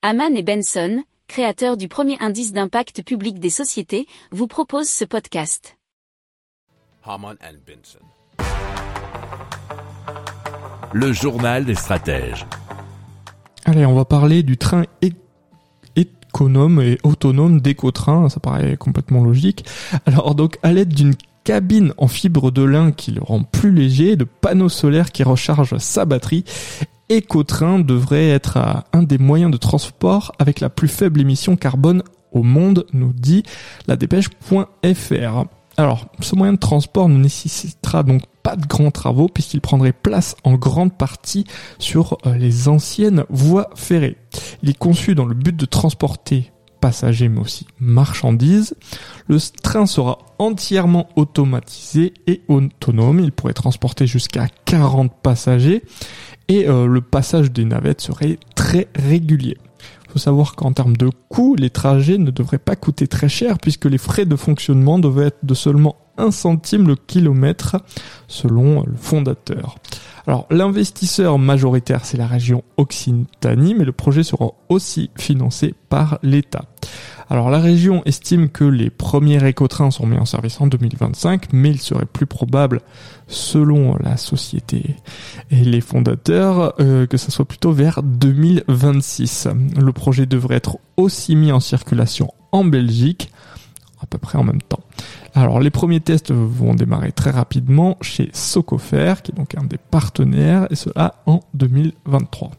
Haman et Benson, créateurs du premier indice d'impact public des sociétés, vous proposent ce podcast. Haman and Benson. Le journal des stratèges. Allez, on va parler du train économe et autonome d'éco-train, ça paraît complètement logique. Alors donc à l'aide d'une cabine en fibre de lin qui le rend plus léger, de panneaux solaires qui rechargent sa batterie, Écotrain devrait être un des moyens de transport avec la plus faible émission carbone au monde, nous dit la dépêche.fr. Alors, ce moyen de transport ne nécessitera donc pas de grands travaux puisqu'il prendrait place en grande partie sur euh, les anciennes voies ferrées. Il est conçu dans le but de transporter passagers mais aussi marchandises. Le train sera entièrement automatisé et autonome. Il pourrait transporter jusqu'à 40 passagers et euh, le passage des navettes serait très régulier. Il faut savoir qu'en termes de coût, les trajets ne devraient pas coûter très cher puisque les frais de fonctionnement devaient être de seulement 1 centime le kilomètre selon le fondateur. Alors l'investisseur majoritaire c'est la région Occitanie mais le projet sera aussi financé par l'État. Alors la région estime que les premiers écotrains sont mis en service en 2025, mais il serait plus probable, selon la société et les fondateurs, euh, que ça soit plutôt vers 2026. Le projet devrait être aussi mis en circulation en Belgique, à peu près en même temps. Alors les premiers tests vont démarrer très rapidement chez Socofer, qui est donc un des partenaires, et cela en 2023.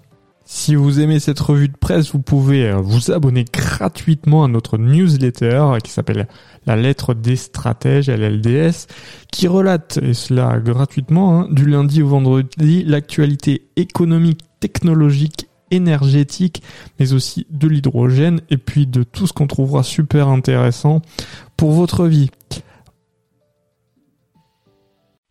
Si vous aimez cette revue de presse, vous pouvez euh, vous abonner gratuitement à notre newsletter qui s'appelle La lettre des stratèges, LLDS, qui relate, et cela gratuitement, hein, du lundi au vendredi, l'actualité économique, technologique, énergétique, mais aussi de l'hydrogène, et puis de tout ce qu'on trouvera super intéressant pour votre vie.